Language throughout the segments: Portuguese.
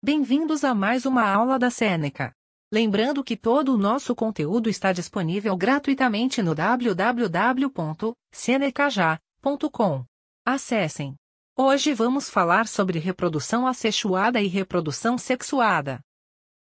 Bem-vindos a mais uma aula da Seneca. Lembrando que todo o nosso conteúdo está disponível gratuitamente no www.senecaja.com. Acessem. Hoje vamos falar sobre reprodução assexuada e reprodução sexuada.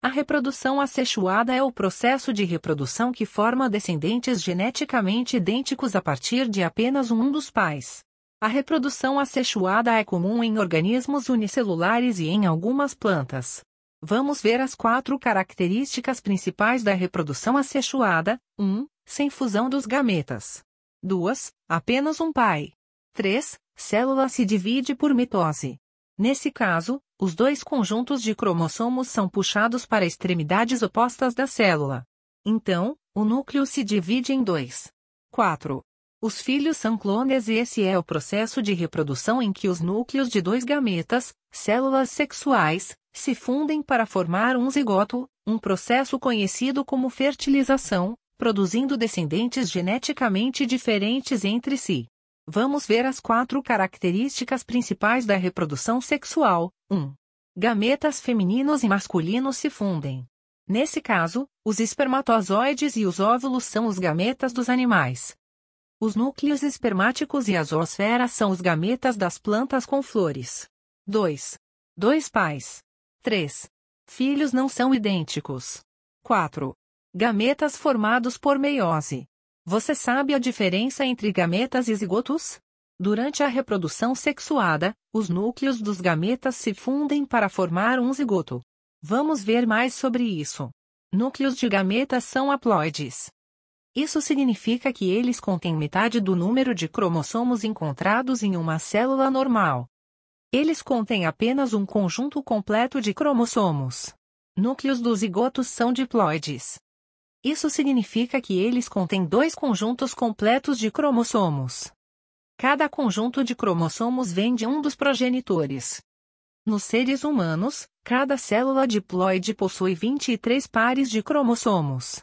A reprodução assexuada é o processo de reprodução que forma descendentes geneticamente idênticos a partir de apenas um dos pais. A reprodução assexuada é comum em organismos unicelulares e em algumas plantas. Vamos ver as quatro características principais da reprodução assexuada: 1. Sem fusão dos gametas. 2. Apenas um pai. 3. Célula se divide por mitose. Nesse caso, os dois conjuntos de cromossomos são puxados para extremidades opostas da célula. Então, o núcleo se divide em dois. 4. Os filhos são clones e esse é o processo de reprodução em que os núcleos de dois gametas, células sexuais, se fundem para formar um zigoto, um processo conhecido como fertilização, produzindo descendentes geneticamente diferentes entre si. Vamos ver as quatro características principais da reprodução sexual. 1. Gametas femininos e masculinos se fundem. Nesse caso, os espermatozoides e os óvulos são os gametas dos animais. Os núcleos espermáticos e a zoosfera são os gametas das plantas com flores. 2. Dois pais. 3. Filhos não são idênticos. 4. Gametas formados por meiose. Você sabe a diferença entre gametas e zigotos? Durante a reprodução sexuada, os núcleos dos gametas se fundem para formar um zigoto. Vamos ver mais sobre isso. Núcleos de gametas são haploides. Isso significa que eles contêm metade do número de cromossomos encontrados em uma célula normal. Eles contêm apenas um conjunto completo de cromossomos. Núcleos dos zigotos são diploides. Isso significa que eles contêm dois conjuntos completos de cromossomos. Cada conjunto de cromossomos vem de um dos progenitores. Nos seres humanos, cada célula diploide possui 23 pares de cromossomos.